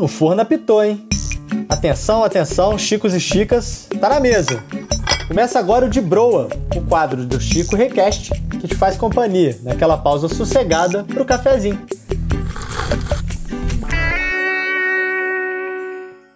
o forno apitou, hein? Atenção, atenção, Chicos e Chicas, tá na mesa. Começa agora o de Broa, o quadro do Chico Request, que te faz companhia naquela pausa sossegada pro cafezinho.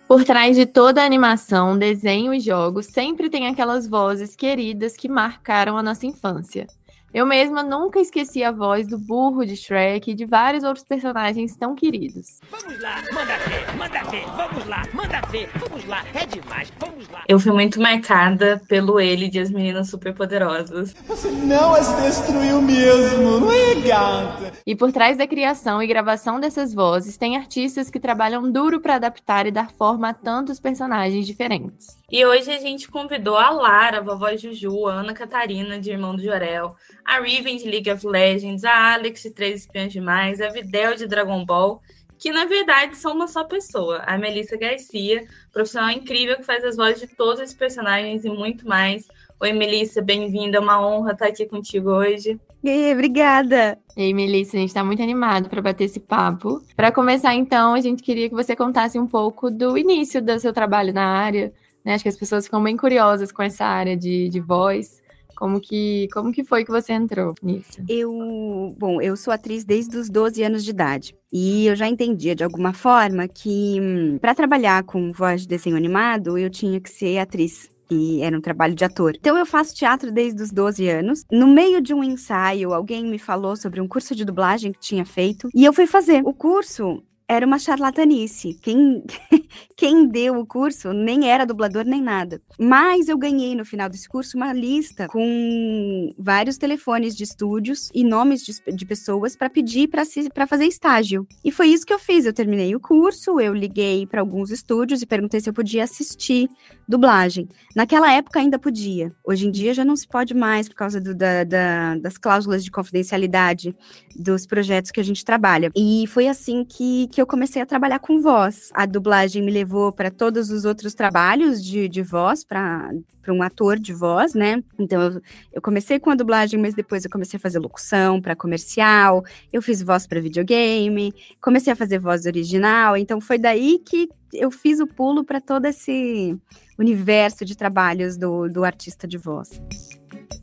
Por trás de toda a animação, desenho e jogos, sempre tem aquelas vozes queridas que marcaram a nossa infância. Eu mesma nunca esqueci a voz do burro de Shrek e de vários outros personagens tão queridos. Vamos lá, manda ver, manda ver, vamos lá, manda ver, vamos lá, é demais, vamos lá. Eu fui muito marcada pelo ele de As Meninas Superpoderosas. Você não as destruiu mesmo, não é, gata? E por trás da criação e gravação dessas vozes, tem artistas que trabalham duro para adaptar e dar forma a tantos personagens diferentes. E hoje a gente convidou a Lara, a vovó Juju, a Ana Catarina, de Irmão do Jorel, a Riven de League of Legends, a Alex de Três Espiãs Demais, a Videl de Dragon Ball, que na verdade são uma só pessoa, a Melissa Garcia, profissional incrível que faz as vozes de todos esses personagens e muito mais. Oi, Melissa, bem-vinda, é uma honra estar aqui contigo hoje. E obrigada. Ei, Melissa, a gente está muito animado para bater esse papo. Para começar, então, a gente queria que você contasse um pouco do início do seu trabalho na área. Né? Acho que as pessoas ficam bem curiosas com essa área de, de voz. Como que, como que foi que você entrou nisso? Eu, bom, eu sou atriz desde os 12 anos de idade. E eu já entendia de alguma forma que hum, para trabalhar com voz de desenho animado, eu tinha que ser atriz e era um trabalho de ator. Então eu faço teatro desde os 12 anos. No meio de um ensaio, alguém me falou sobre um curso de dublagem que tinha feito e eu fui fazer. O curso era uma charlatanice. Quem, quem deu o curso nem era dublador nem nada. Mas eu ganhei no final desse curso uma lista com vários telefones de estúdios e nomes de, de pessoas para pedir para fazer estágio. E foi isso que eu fiz. Eu terminei o curso, eu liguei para alguns estúdios e perguntei se eu podia assistir dublagem. Naquela época ainda podia. Hoje em dia já não se pode mais por causa do, da, da, das cláusulas de confidencialidade dos projetos que a gente trabalha. E foi assim que que eu comecei a trabalhar com voz. A dublagem me levou para todos os outros trabalhos de, de voz, para um ator de voz, né? Então eu, eu comecei com a dublagem, mas depois eu comecei a fazer locução para comercial, eu fiz voz para videogame, comecei a fazer voz original. Então foi daí que eu fiz o pulo para todo esse universo de trabalhos do, do artista de voz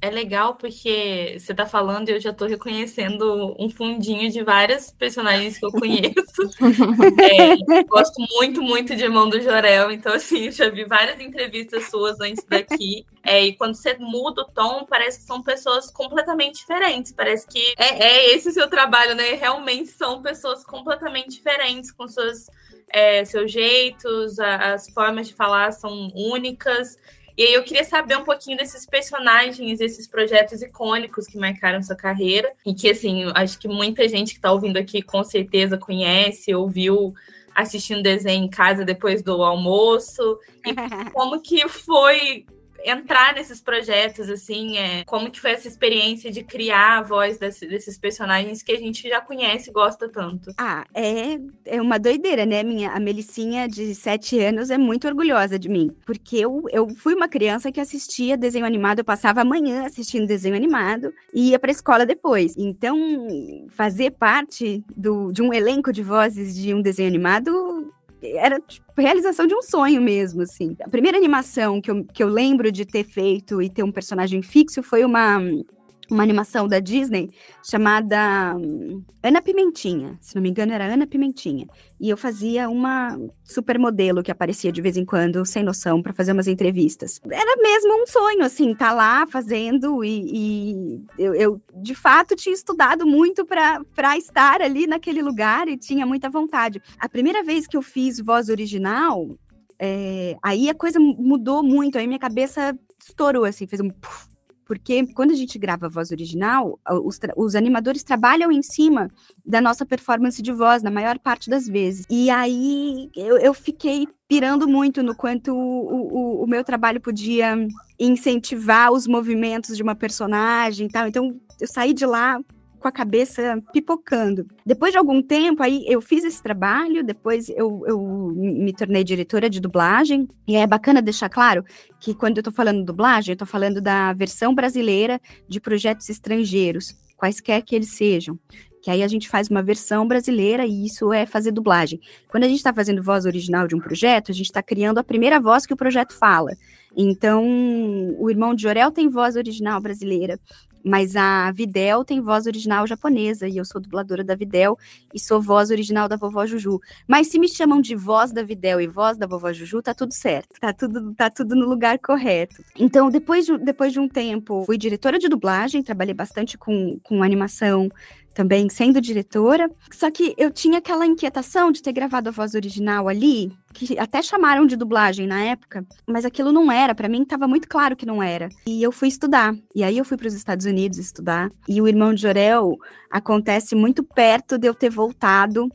é legal porque você tá falando e eu já tô reconhecendo um fundinho de várias personagens que eu conheço. é, gosto muito, muito de Irmão do Jorel, então assim, já vi várias entrevistas suas antes daqui. É, e quando você muda o tom, parece que são pessoas completamente diferentes. Parece que é, é esse o seu trabalho, né? Realmente são pessoas completamente diferentes, com suas, é, seus jeitos, a, as formas de falar são únicas. E aí eu queria saber um pouquinho desses personagens, desses projetos icônicos que marcaram sua carreira e que, assim, acho que muita gente que está ouvindo aqui com certeza conhece, ouviu assistindo desenho em casa depois do almoço. E como que foi entrar nesses projetos, assim, é, como que foi essa experiência de criar a voz desse, desses personagens que a gente já conhece e gosta tanto? Ah, é, é uma doideira, né? Minha, a Melicinha, de sete anos, é muito orgulhosa de mim, porque eu, eu fui uma criança que assistia desenho animado, eu passava a manhã assistindo desenho animado e ia pra escola depois. Então, fazer parte do, de um elenco de vozes de um desenho animado era tipo, realização de um sonho mesmo, assim. A primeira animação que eu, que eu lembro de ter feito e ter um personagem fixo foi uma uma animação da Disney chamada hum, Ana Pimentinha. Se não me engano, era Ana Pimentinha. E eu fazia uma supermodelo que aparecia de vez em quando, sem noção, para fazer umas entrevistas. Era mesmo um sonho, assim, tá lá fazendo e, e eu, eu, de fato, tinha estudado muito para estar ali naquele lugar e tinha muita vontade. A primeira vez que eu fiz voz original, é, aí a coisa mudou muito, aí minha cabeça estourou, assim, fez um... Puff, porque quando a gente grava a voz original, os, os, animadores trabalham em cima da nossa performance de voz, na maior parte das vezes. E aí eu, eu fiquei pirando muito no quanto o, o, o, meu trabalho podia incentivar os movimentos de uma personagem e tal. Então eu saí de lá com a cabeça pipocando. Depois de algum tempo, aí eu fiz esse trabalho, depois eu, eu me tornei diretora de dublagem, e é bacana deixar claro que quando eu tô falando dublagem, eu tô falando da versão brasileira de projetos estrangeiros, quaisquer que eles sejam. que aí a gente faz uma versão brasileira e isso é fazer dublagem. Quando a gente está fazendo voz original de um projeto, a gente está criando a primeira voz que o projeto fala. Então, o irmão de Jorel tem voz original brasileira, mas a Videl tem voz original japonesa, e eu sou dubladora da Videl e sou voz original da vovó Juju. Mas se me chamam de voz da Videl e voz da vovó Juju, tá tudo certo, tá tudo, tá tudo no lugar correto. Então, depois de, depois de um tempo, fui diretora de dublagem, trabalhei bastante com, com animação, também sendo diretora. Só que eu tinha aquela inquietação de ter gravado a voz original ali, que até chamaram de dublagem na época, mas aquilo não era, para mim estava muito claro que não era. E eu fui estudar. E aí eu fui para os Estados Unidos estudar. E o irmão de Jorel acontece muito perto de eu ter voltado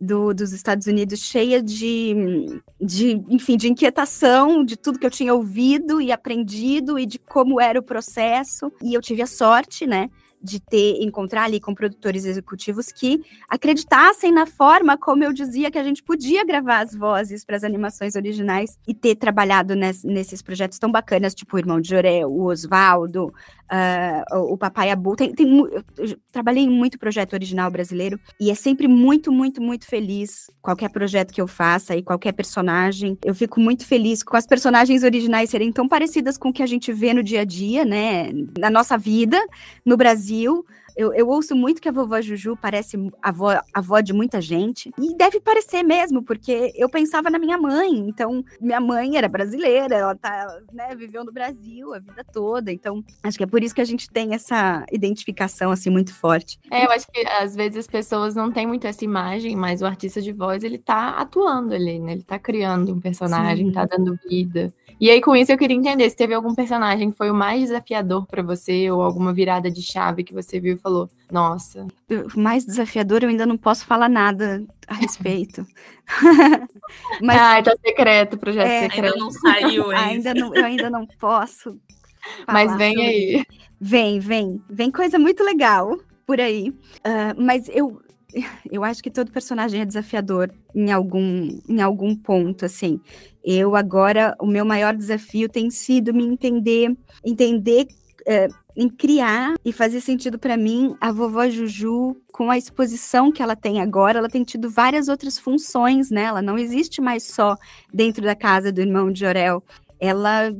do, dos Estados Unidos cheia de, de, enfim, de inquietação de tudo que eu tinha ouvido e aprendido e de como era o processo. E eu tive a sorte, né, de ter encontrar ali com produtores executivos que acreditassem na forma como eu dizia que a gente podia gravar as vozes para as animações originais e ter trabalhado nes, nesses projetos tão bacanas, tipo o Irmão de Joré, o Oswaldo, uh, o Papai Abu. Tem, tem, eu trabalhei em muito projeto original brasileiro e é sempre muito, muito, muito feliz qualquer projeto que eu faça e qualquer personagem. Eu fico muito feliz com as personagens originais serem tão parecidas com o que a gente vê no dia a dia, né, na nossa vida no Brasil Brasil. Eu, eu, ouço muito que a vovó Juju parece a avó, avó de muita gente. E deve parecer mesmo, porque eu pensava na minha mãe. Então, minha mãe era brasileira, ela tá, né, viveu no Brasil a vida toda. Então, acho que é por isso que a gente tem essa identificação, assim, muito forte. É, eu acho que às vezes as pessoas não têm muito essa imagem, mas o artista de voz, ele tá atuando ali, né? Ele tá criando um personagem, Sim. tá dando vida. E aí, com isso, eu queria entender se teve algum personagem que foi o mais desafiador para você, ou alguma virada de chave que você viu e falou: Nossa. O mais desafiador, eu ainda não posso falar nada a respeito. Mas, ah, tá secreto, projeto é, secreto. Ainda não saiu, ainda não, Eu ainda não posso. Mas vem sobre... aí. Vem, vem. Vem coisa muito legal por aí. Uh, mas eu, eu acho que todo personagem é desafiador em algum, em algum ponto, assim. Eu agora, o meu maior desafio tem sido me entender, entender é, em criar e fazer sentido para mim a vovó Juju com a exposição que ela tem agora, ela tem tido várias outras funções, né? Ela não existe mais só dentro da casa do irmão de Jorel. Ela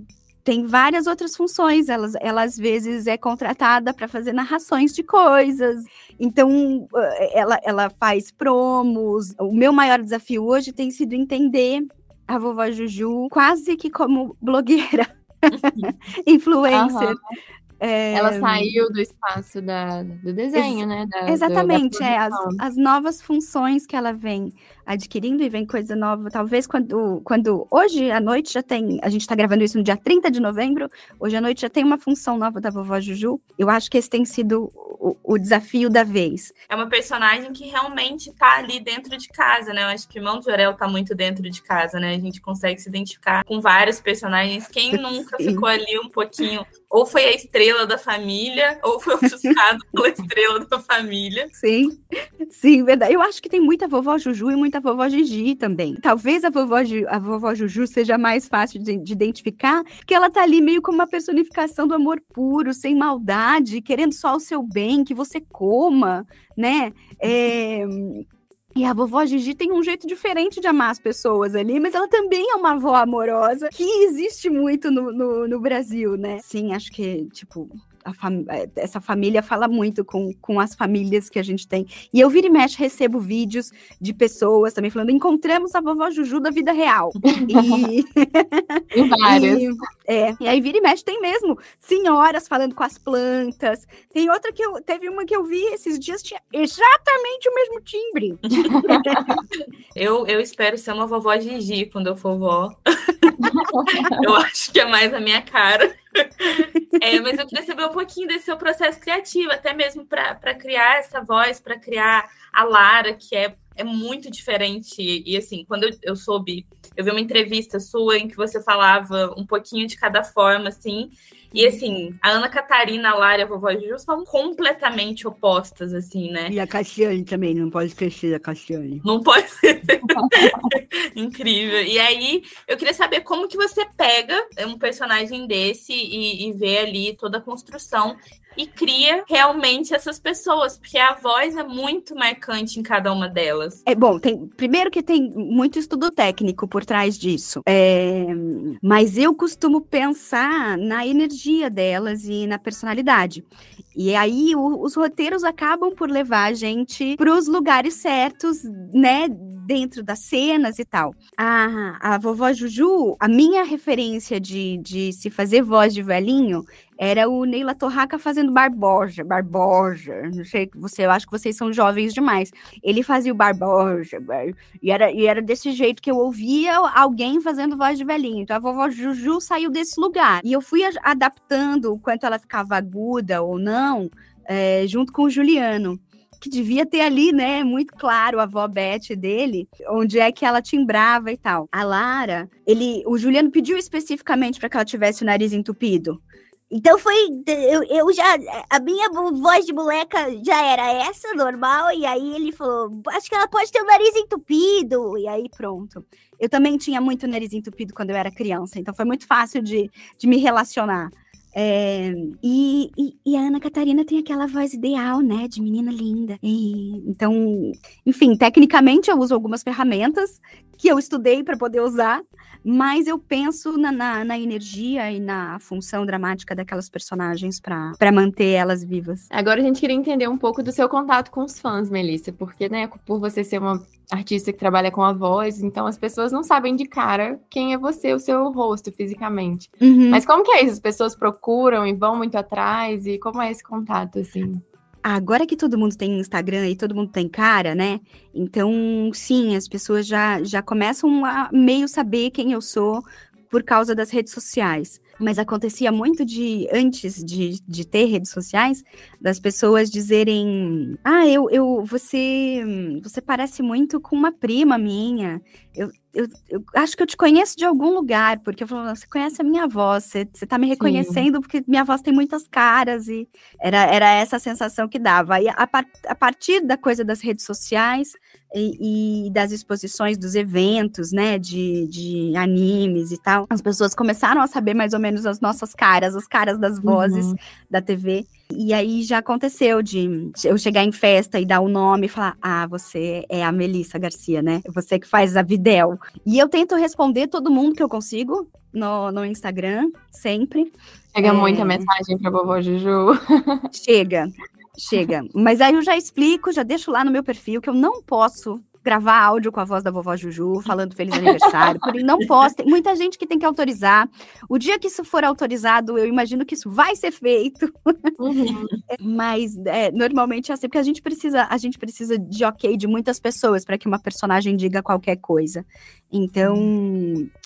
tem várias outras funções. Ela, ela às vezes é contratada para fazer narrações de coisas. Então, ela, ela faz promos. O meu maior desafio hoje tem sido entender a vovó Juju quase que como blogueira, influencer. É... Ela saiu do espaço da, do desenho, Ex né? Da, exatamente, da é, as, as novas funções que ela vem adquirindo e vem coisa nova. Talvez quando, quando hoje à noite já tem, a gente está gravando isso no dia 30 de novembro, hoje à noite já tem uma função nova da vovó Juju. Eu acho que esse tem sido o, o desafio da vez. É uma personagem que realmente está ali dentro de casa, né? Eu acho que o irmão de Orel está muito dentro de casa, né? A gente consegue se identificar com vários personagens. Quem nunca ficou ali um pouquinho ou foi a estrela da família, ou foi ofuscado pela estrela da família. Sim, sim, verdade. Eu acho que tem muita vovó Juju e muita vovó Gigi também. Talvez a vovó, a vovó Juju seja mais fácil de, de identificar, porque ela tá ali meio como uma personificação do amor puro, sem maldade, querendo só o seu bem, que você coma, né? É... E a vovó Gigi tem um jeito diferente de amar as pessoas ali, mas ela também é uma avó amorosa que existe muito no, no, no Brasil, né? Sim, acho que, tipo, fam é, essa família fala muito com, com as famílias que a gente tem. E eu vira e mexe, recebo vídeos de pessoas também falando: encontramos a vovó Juju da vida real. E, e várias. E, é, e aí vira e mexe, tem mesmo senhoras falando com as plantas. Tem outra que eu. Teve uma que eu vi esses dias, tinha exatamente o mesmo timbre. eu, eu espero ser uma vovó Gigi quando eu for vó. eu acho que é mais a minha cara. É, mas eu queria saber um pouquinho desse seu processo criativo, até mesmo para criar essa voz, para criar a Lara, que é, é muito diferente. E assim, quando eu, eu soube, eu vi uma entrevista sua em que você falava um pouquinho de cada forma, assim, e assim, a Ana Catarina, a Lara e a vovó Juju são completamente opostas, assim, né? E a Cassiane também, não pode esquecer da Cassiane. Não pode ser. Incrível. E aí, eu queria saber como que você pega um personagem desse e, e vê ali toda a construção e cria realmente essas pessoas, porque a voz é muito marcante em cada uma delas. É bom, tem primeiro que tem muito estudo técnico por trás disso, é, mas eu costumo pensar na energia delas e na personalidade. E aí o, os roteiros acabam por levar a gente para os lugares certos, né, dentro das cenas e tal. A, a vovó Juju, a minha referência de, de se fazer voz de velhinho era o Neila Torraca fazendo Barboja, Barboja, não sei, você, eu acho que vocês são jovens demais. Ele fazia o Barboja, e era, e era desse jeito que eu ouvia alguém fazendo voz de velhinho. Então a vovó Juju saiu desse lugar. E eu fui adaptando o quanto ela ficava aguda ou não, é, junto com o Juliano que devia ter ali, né, muito claro a avó Beth dele, onde é que ela timbrava e tal. A Lara, ele, o Juliano pediu especificamente para que ela tivesse o nariz entupido. Então foi. Eu, eu já. A minha voz de moleca já era essa, normal. E aí ele falou: Acho que ela pode ter o nariz entupido. E aí pronto. Eu também tinha muito nariz entupido quando eu era criança. Então foi muito fácil de, de me relacionar. É, e, e, e, a Ana Catarina tem aquela voz ideal, né? De menina linda. E, então, enfim, tecnicamente eu uso algumas ferramentas que eu estudei para poder usar, mas eu penso na, na, na, energia e na função dramática daquelas personagens para manter elas vivas. Agora a gente queria entender um pouco do seu contato com os fãs, Melissa, porque, né, por você ser uma artista que trabalha com a voz, então as pessoas não sabem de cara quem é você, o seu rosto fisicamente. Uhum. Mas como que é isso? As pessoas procuram e vão muito atrás e como é esse contato assim? Agora que todo mundo tem Instagram e todo mundo tem cara, né? Então, sim, as pessoas já, já começam a meio saber quem eu sou por causa das redes sociais. Mas acontecia muito de, antes de, de ter redes sociais, das pessoas dizerem: Ah, eu, eu você, você parece muito com uma prima minha. Eu, eu, eu, acho que eu te conheço de algum lugar, porque eu falo, você conhece a minha voz, você, você tá me reconhecendo Sim. porque minha voz tem muitas caras, e era, era essa a sensação que dava. E a, a partir da coisa das redes sociais e, e, das exposições dos eventos, né, de, de animes e tal, as pessoas começaram a saber mais ou menos as nossas caras, as caras das vozes uhum. da TV. E aí já aconteceu de eu chegar em festa e dar o nome e falar: Ah, você é a Melissa Garcia, né? Você que faz a Videl. E eu tento responder todo mundo que eu consigo no, no Instagram, sempre. Chega é... muita mensagem pra vovó Juju. Chega, chega. Mas aí eu já explico, já deixo lá no meu perfil que eu não posso gravar áudio com a voz da vovó Juju, falando feliz aniversário. Não posso. Tem muita gente que tem que autorizar. O dia que isso for autorizado, eu imagino que isso vai ser feito. Uhum. Mas é, normalmente é assim, porque a gente precisa, a gente precisa de ok de muitas pessoas para que uma personagem diga qualquer coisa. Então,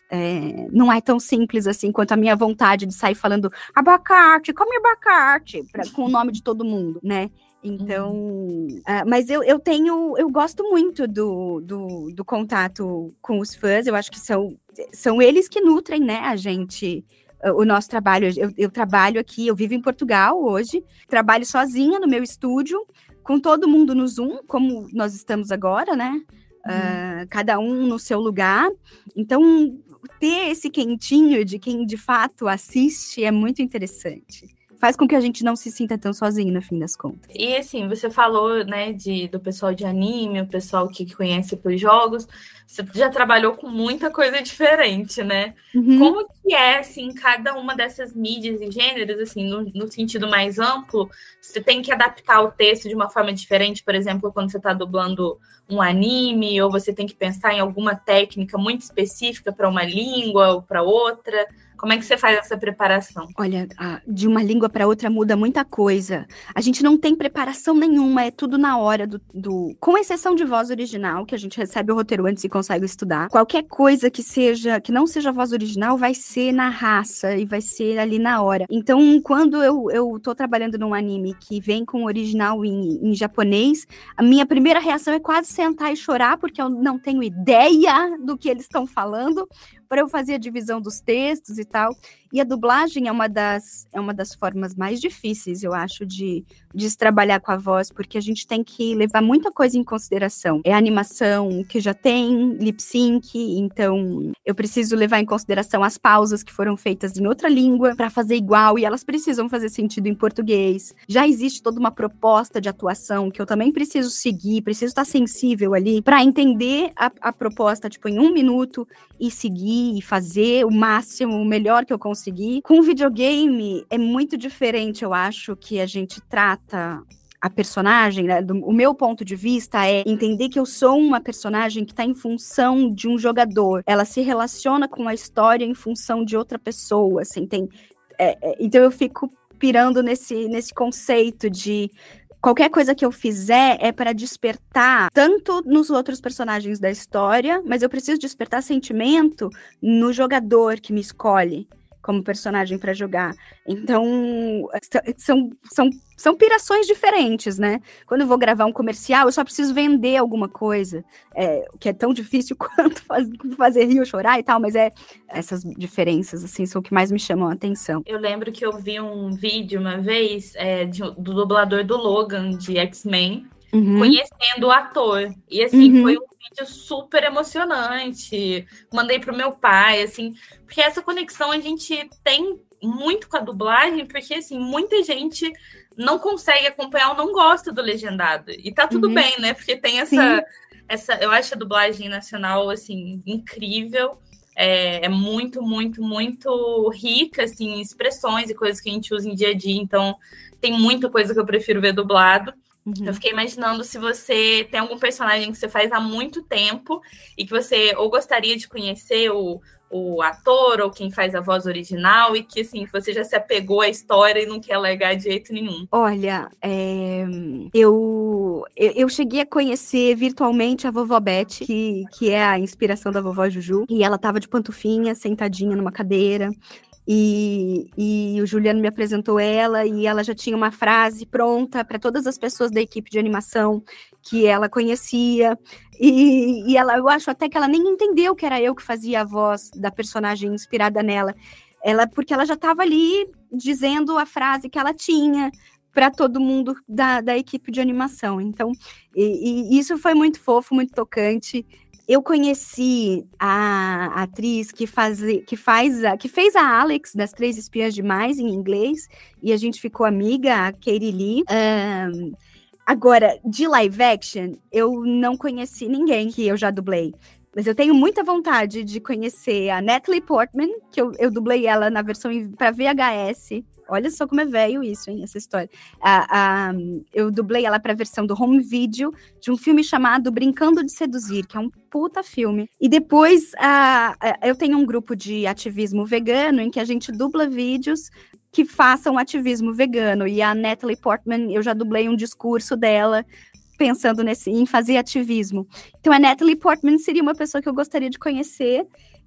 é, não é tão simples assim quanto a minha vontade de sair falando abacate, come abacate, pra, com o nome de todo mundo, né? Então, uhum. uh, mas eu, eu tenho, eu gosto muito do, do, do, contato com os fãs, eu acho que são, são eles que nutrem, né, a gente, uh, o nosso trabalho. Eu, eu trabalho aqui, eu vivo em Portugal hoje, trabalho sozinha no meu estúdio, com todo mundo no Zoom, como nós estamos agora, né? Uh, cada um no seu lugar. Então, ter esse quentinho de quem de fato assiste é muito interessante faz com que a gente não se sinta tão sozinho no fim das contas. E assim, você falou, né, de, do pessoal de anime, o pessoal que conhece por jogos, você já trabalhou com muita coisa diferente, né? Uhum. Como que é, assim, cada uma dessas mídias e gêneros, assim, no, no, sentido mais amplo, você tem que adaptar o texto de uma forma diferente, por exemplo, quando você está dublando um anime, ou você tem que pensar em alguma técnica muito específica para uma língua ou para outra? Como é que você faz essa preparação? Olha, de uma língua para outra muda muita coisa. A gente não tem preparação nenhuma, é tudo na hora do, do, Com exceção de voz original, que a gente recebe o roteiro antes e consegue estudar. Qualquer coisa que seja, que não seja voz original, vai ser na raça e vai ser ali na hora. Então, quando eu, eu tô trabalhando num anime que vem com original em, em japonês, a minha primeira reação é quase sentar e chorar, porque eu não tenho ideia do que eles estão falando eu fazer a divisão dos textos e tal. E a dublagem é uma das, é uma das formas mais difíceis, eu acho, de, de se trabalhar com a voz, porque a gente tem que levar muita coisa em consideração. É a animação que já tem lip sync, então eu preciso levar em consideração as pausas que foram feitas em outra língua para fazer igual e elas precisam fazer sentido em português. Já existe toda uma proposta de atuação que eu também preciso seguir, preciso estar sensível ali para entender a, a proposta, tipo, em um minuto e seguir e fazer o máximo, o melhor que eu conseguir. Com videogame é muito diferente, eu acho, que a gente trata a personagem, né, do, o meu ponto de vista é entender que eu sou uma personagem que está em função de um jogador. Ela se relaciona com a história em função de outra pessoa, assim, tem... É, é, então eu fico pirando nesse, nesse conceito de qualquer coisa que eu fizer é para despertar tanto nos outros personagens da história, mas eu preciso despertar sentimento no jogador que me escolhe como personagem para jogar. Então, são, são, são pirações diferentes, né? Quando eu vou gravar um comercial, eu só preciso vender alguma coisa, é, que é tão difícil quanto faz, fazer rio chorar e tal, mas é essas diferenças, assim, são o que mais me chamam a atenção. Eu lembro que eu vi um vídeo uma vez é, de, do dublador do Logan, de X-Men, uhum. conhecendo o ator. E assim, uhum. foi um vídeo super emocionante. Mandei pro meu pai, assim, porque essa conexão a gente tem muito com a dublagem, porque assim, muita gente não consegue acompanhar ou não gosta do legendado. E tá tudo uhum. bem, né? Porque tem essa, essa. Eu acho a dublagem nacional assim, incrível. É, é, muito, muito, muito rica assim, em expressões e coisas que a gente usa em dia a dia. Então, tem muita coisa que eu prefiro ver dublado. Uhum. Eu fiquei imaginando se você tem algum personagem que você faz há muito tempo e que você ou gostaria de conhecer o, o ator ou quem faz a voz original e que assim você já se apegou à história e não quer alegar de jeito nenhum. Olha, é... eu, eu cheguei a conhecer virtualmente a vovó Beth, que, que é a inspiração da vovó Juju, e ela tava de pantufinha, sentadinha numa cadeira. E, e, o Juliano me apresentou ela e ela já tinha uma frase pronta para todas as pessoas da equipe de animação que ela conhecia. E, e, ela, eu acho até que ela nem entendeu que era eu que fazia a voz da personagem inspirada nela. Ela, porque ela já estava ali dizendo a frase que ela tinha para todo mundo da, da equipe de animação. Então, e, e isso foi muito fofo, muito tocante eu conheci a atriz que faz, que faz a, que fez a Alex das Três Espiãs Demais em inglês e a gente ficou amiga, a Katie Lee. Um, agora, de live action, eu não conheci ninguém que eu já dublei. Mas eu tenho muita vontade de conhecer a Natalie Portman, que eu, eu dublei ela na versão para VHS. Olha só como é velho isso, hein, essa história. A, a, eu dublei ela para a versão do home video de um filme chamado Brincando de Seduzir, que é um puta filme. E depois a, eu tenho um grupo de ativismo vegano em que a gente dubla vídeos que façam ativismo vegano. E a Natalie Portman, eu já dublei um discurso dela pensando nesse, em fazer ativismo. Então, a Natalie Portman seria uma pessoa que eu gostaria de conhecer.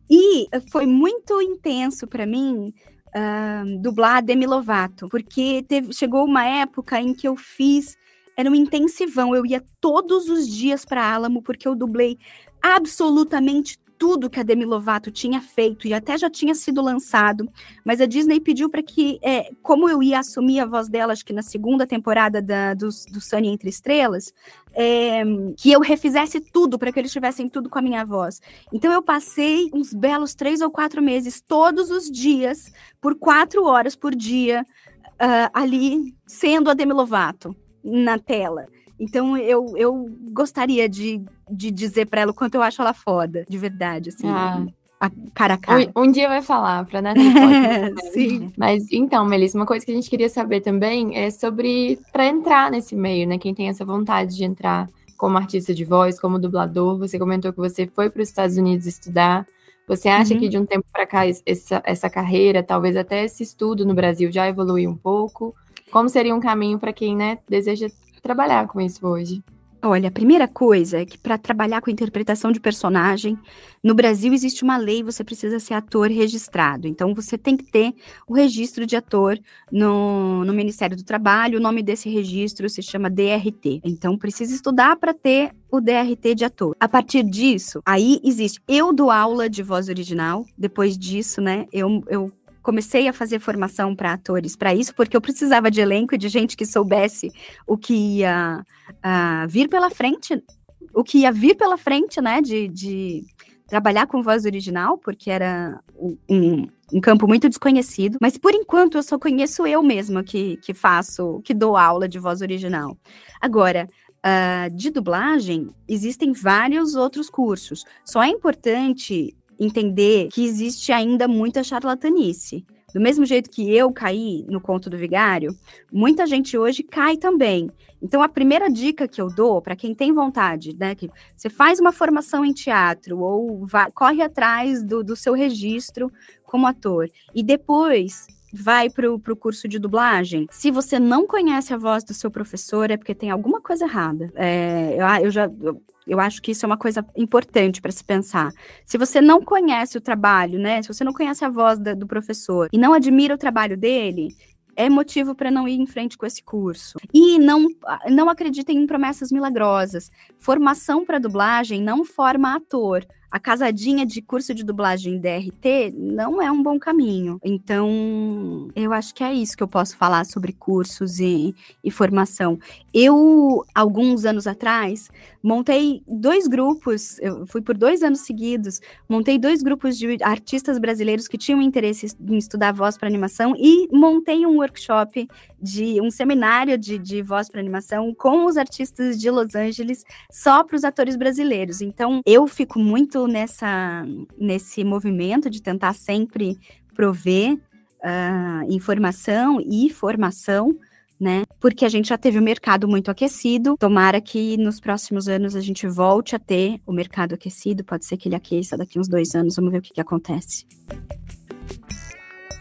E foi muito intenso para mim uh, dublar Demi Lovato, porque teve, chegou uma época em que eu fiz era um intensivão. Eu ia todos os dias para Alamo porque eu dublei absolutamente tudo que a Demi Lovato tinha feito e até já tinha sido lançado, mas a Disney pediu para que, é, como eu ia assumir a voz dela, acho que na segunda temporada da, do, do Sunny Entre Estrelas, é, que eu refizesse tudo para que eles tivessem tudo com a minha voz. Então eu passei uns belos três ou quatro meses, todos os dias, por quatro horas por dia, uh, ali sendo a Demi Lovato na tela. Então eu, eu gostaria de, de dizer para ela o quanto eu acho ela foda, de verdade, assim. Ah. A cara a cara. Um, um dia vai falar pra Nath. Sim. Mas então, Melissa, uma coisa que a gente queria saber também é sobre para entrar nesse meio, né? Quem tem essa vontade de entrar como artista de voz, como dublador. Você comentou que você foi para os Estados Unidos estudar. Você acha uhum. que de um tempo para cá essa, essa carreira, talvez até esse estudo no Brasil já evoluiu um pouco? Como seria um caminho para quem, né, deseja trabalhar com isso hoje? Olha, a primeira coisa é que para trabalhar com interpretação de personagem, no Brasil existe uma lei, você precisa ser ator registrado. Então você tem que ter o registro de ator no, no Ministério do Trabalho. O nome desse registro se chama DRT. Então precisa estudar para ter o DRT de ator. A partir disso, aí existe. Eu dou aula de voz original. Depois disso, né, eu, eu comecei a fazer formação para atores para isso, porque eu precisava de elenco e de gente que soubesse o que ia uh, vir pela frente, o que ia vir pela frente, né, de, de trabalhar com voz original, porque era um, um, campo muito desconhecido. Mas por enquanto eu só conheço eu mesma que, que faço, que dou aula de voz original. Agora, uh, de dublagem, existem vários outros cursos. Só é importante entender que existe ainda muita charlatanice. Do mesmo jeito que eu caí no conto do vigário, muita gente hoje cai também. Então, a primeira dica que eu dou para quem tem vontade, né, que você faz uma formação em teatro ou vai, corre atrás do, do seu registro como ator e depois vai para o curso de dublagem, se você não conhece a voz do seu professor, é porque tem alguma coisa errada. É, eu, eu, já. Eu, eu acho que isso é uma coisa importante para se pensar. Se você não conhece o trabalho, né? Se você não conhece a voz da, do professor e não admira o trabalho dele, é motivo para não ir em frente com esse curso. E não, não acreditem em promessas milagrosas. Formação para dublagem não forma ator a casadinha de curso de dublagem DRT não é um bom caminho. Então, eu acho que é isso que eu posso falar sobre cursos e, e formação. Eu, alguns anos atrás, montei dois grupos, eu fui por dois anos seguidos, montei dois grupos de artistas brasileiros que tinham interesse em estudar voz para animação e montei um workshop de um seminário de, de voz para animação com os artistas de Los Angeles só para os atores brasileiros. Então, eu fico muito nessa nesse movimento de tentar sempre prover uh, informação e formação né? Porque a gente já teve o mercado muito aquecido. Tomara que nos próximos anos a gente volte a ter o mercado aquecido. Pode ser que ele aqueça daqui uns dois anos. Vamos ver o que, que acontece.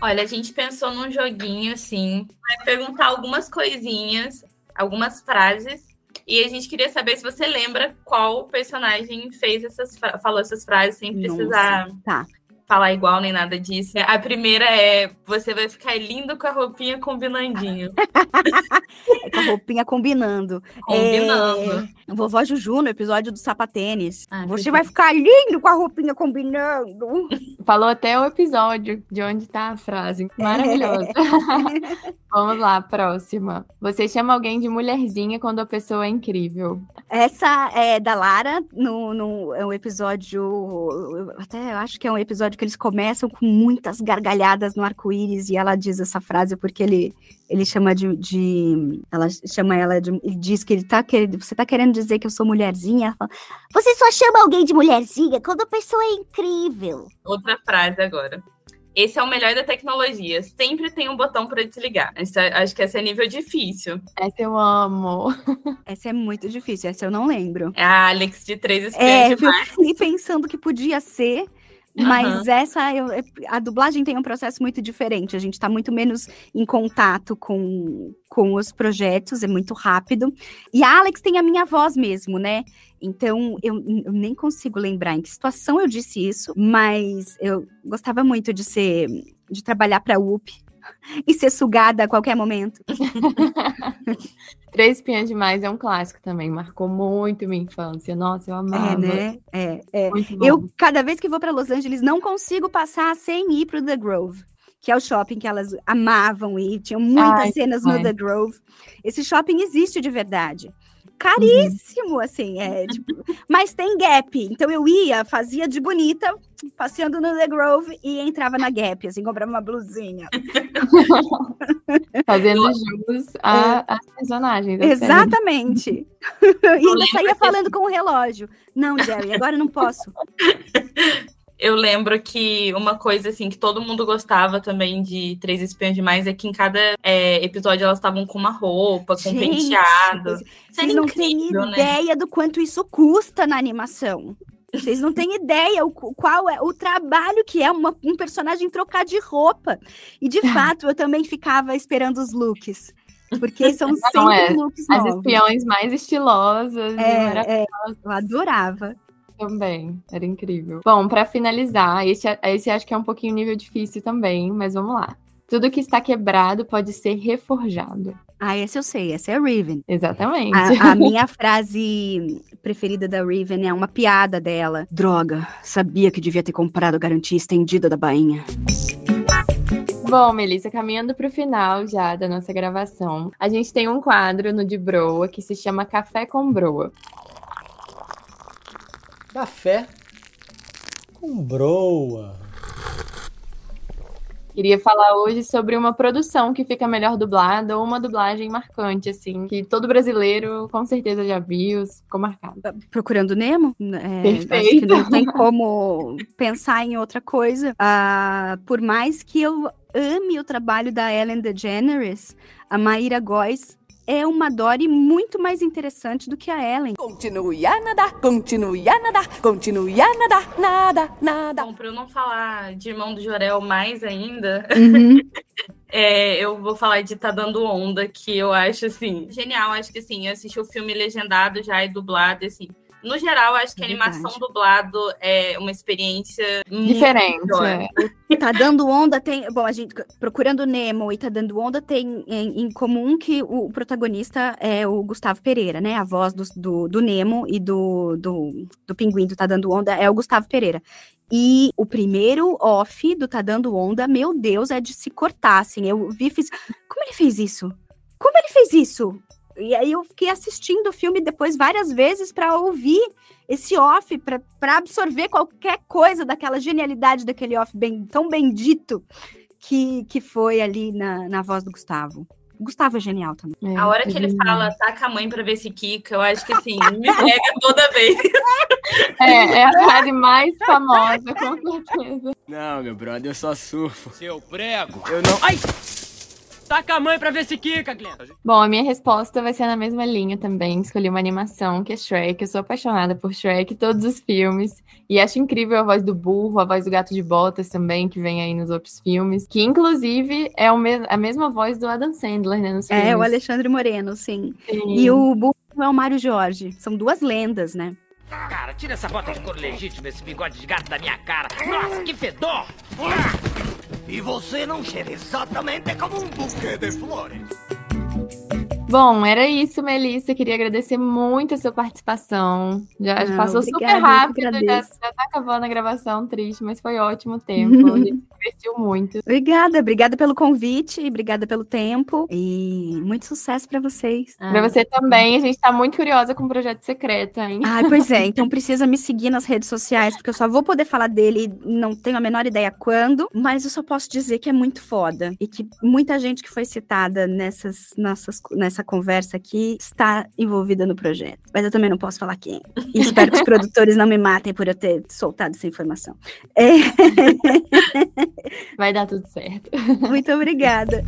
Olha, a gente pensou num joguinho assim, vai perguntar algumas coisinhas, algumas frases, e a gente queria saber se você lembra qual personagem fez essas falou essas frases sem precisar Nossa, tá falar igual nem nada disso. A primeira é: você vai ficar lindo com a roupinha combinandinho. com a roupinha combinando. Combinando. É... Vovó Juju no episódio do sapatênis. Ah, você vai ficar lindo com a roupinha combinando. Falou até o episódio de onde tá a frase. Maravilhosa. Vamos lá, próxima. Você chama alguém de mulherzinha quando a pessoa é incrível. Essa é da Lara, no, no é um episódio. Até eu acho que é um episódio que eles começam com muitas gargalhadas no arco-íris e ela diz essa frase porque ele, ele chama de, de. Ela chama ela de. Ele diz que ele tá querendo. Você tá querendo dizer que eu sou mulherzinha? Ela fala, Você só chama alguém de mulherzinha quando a pessoa é incrível. Outra frase agora. Esse é o melhor da tecnologia. Sempre tem um botão para desligar. Essa, acho que esse é nível difícil. Essa eu amo. Essa é muito difícil. Essa eu não lembro. É a Alex de três espiões é, demais. Eu fui pensando que podia ser. Mas uhum. essa, eu, a dublagem tem um processo muito diferente. A gente está muito menos em contato com, com os projetos, é muito rápido. E a Alex tem a minha voz mesmo, né? Então, eu, eu, nem consigo lembrar em que situação eu disse isso, mas eu gostava muito de ser, de trabalhar para a UP e ser sugada a qualquer momento. Três Espinhas Demais é um clássico também, marcou muito minha infância. Nossa, eu amava. É, né? É, é. Eu, cada vez que vou para Los Angeles, não consigo passar sem ir para o The Grove que é o shopping que elas amavam e tinham muitas Ai, cenas no The Grove. Esse shopping existe de verdade. Caríssimo, uhum. assim, é, tipo, mas tem Gap. Então eu ia, fazia de bonita, passeando no The Grove e entrava na Gap, assim, comprava uma blusinha. Fazendo jus a, é. personagens. Exatamente. e ainda saía falando com o relógio. Não, Jerry, agora não posso. Eu lembro que uma coisa assim que todo mundo gostava também de Três Espiões Demais é que em cada é, episódio elas estavam com uma roupa, com Gente, um penteado. Vocês não têm né? ideia do quanto isso custa na animação. Vocês não têm ideia o, qual é o trabalho que é uma, um personagem trocar de roupa. E de fato, eu também ficava esperando os looks. Porque são Não, sempre é. looks As novos. espiões mais estilosas. e maravilhosas. É, é, eu adorava. Também, era incrível. Bom, pra finalizar, esse, esse acho que é um pouquinho nível difícil também, mas vamos lá. Tudo que está quebrado pode ser reforjado. Ah, esse eu sei, essa é a Riven. Exatamente. A, a minha frase preferida da Riven é uma piada dela. Droga, sabia que devia ter comprado a garantia estendida da bainha. Bom, Melissa, caminhando para o final já da nossa gravação, a gente tem um quadro no de Broa que se chama Café com Broa. Café com broa. Queria falar hoje sobre uma produção que fica melhor dublada ou uma dublagem marcante, assim, que todo brasileiro com certeza já viu, ficou marcado. Procurando Nemo? É, Perfeito. Acho que não tem como pensar em outra coisa. Ah, por mais que eu ame o trabalho da Ellen DeGeneres, a Maíra Góes é uma Dory muito mais interessante do que a Ellen. Continue a nadar, continue a nadar, continue a nadar, nada, nada. Bom, pra eu não falar de Irmão do Jorel mais ainda, Uhum. é, eu vou falar de Tá Dando Onda, que eu acho, assim, genial. Acho que, assim, eu assisti o filme legendado já e dublado, assim. No geral, acho que a É animação verdade. dublado é uma experiência Diferente. é. Tá dando onda tem. Bom, a gente procurando Nemo e tá dando onda tem em, em comum que o protagonista é o Gustavo Pereira, né? A voz do, do, do Nemo e do, do, do pinguim do Tá Dando Onda é o Gustavo Pereira. E o primeiro off do Tá Dando Onda, meu Deus, é de se cortar, assim. Eu vi e fiz. Como ele fez isso? Como ele fez isso? E aí eu fiquei assistindo o filme depois várias vezes para ouvir esse off, para absorver qualquer coisa daquela genialidade daquele off bem, tão bendito que, que foi ali na, na voz do Gustavo. O Gustavo é genial também. É, A hora que ele genial. fala, taca a mãe pra ver se quica, eu acho que, assim, me pega toda vez. É, é a frase mais famosa, com certeza. Não, meu brother, eu só surfo. Seu prego? Eu não. Ai! Taca a mãe pra ver se quica, Glenn. Bom, a minha resposta vai ser na mesma linha também. Escolhi uma animação que é Shrek. Eu sou apaixonada por Shrek, todos os filmes. E acho incrível a voz do burro, a voz do gato de botas também, que vem aí nos outros filmes. Que, inclusive, é a mesma voz do Adam Sandler, né? Nos filmes. É, o Alexandre Moreno, sim. Sim. E o burro é o Mário Jorge. São duas lendas, né? Cara, tira essa bota de couro legítimo, esse bigode de gato da minha cara. Nossa, que fedor! E você não cheira exatamente como um buquê de flores. Bom, era isso, Melissa. Queria agradecer muito a sua participação. Já Ah, passou obrigada, super rápido, já, já tá acabando a gravação, triste, mas foi ótimo o tempo. Divertiu muito. Obrigada, obrigada pelo convite, obrigada pelo tempo e muito sucesso para vocês. Pra você também, a gente tá muito curiosa com o projeto secreto, hein? Ai, pois é, então precisa me seguir nas redes sociais, porque eu só vou poder falar dele, não tenho a menor ideia quando, mas eu só posso dizer que é muito foda e que muita gente que foi citada nessas nossas nessa conversa aqui está envolvida no projeto. Mas eu também não posso falar quem. E espero que os produtores não me matem por eu ter soltado essa informação. É, Vai dar tudo certo. Muito obrigada.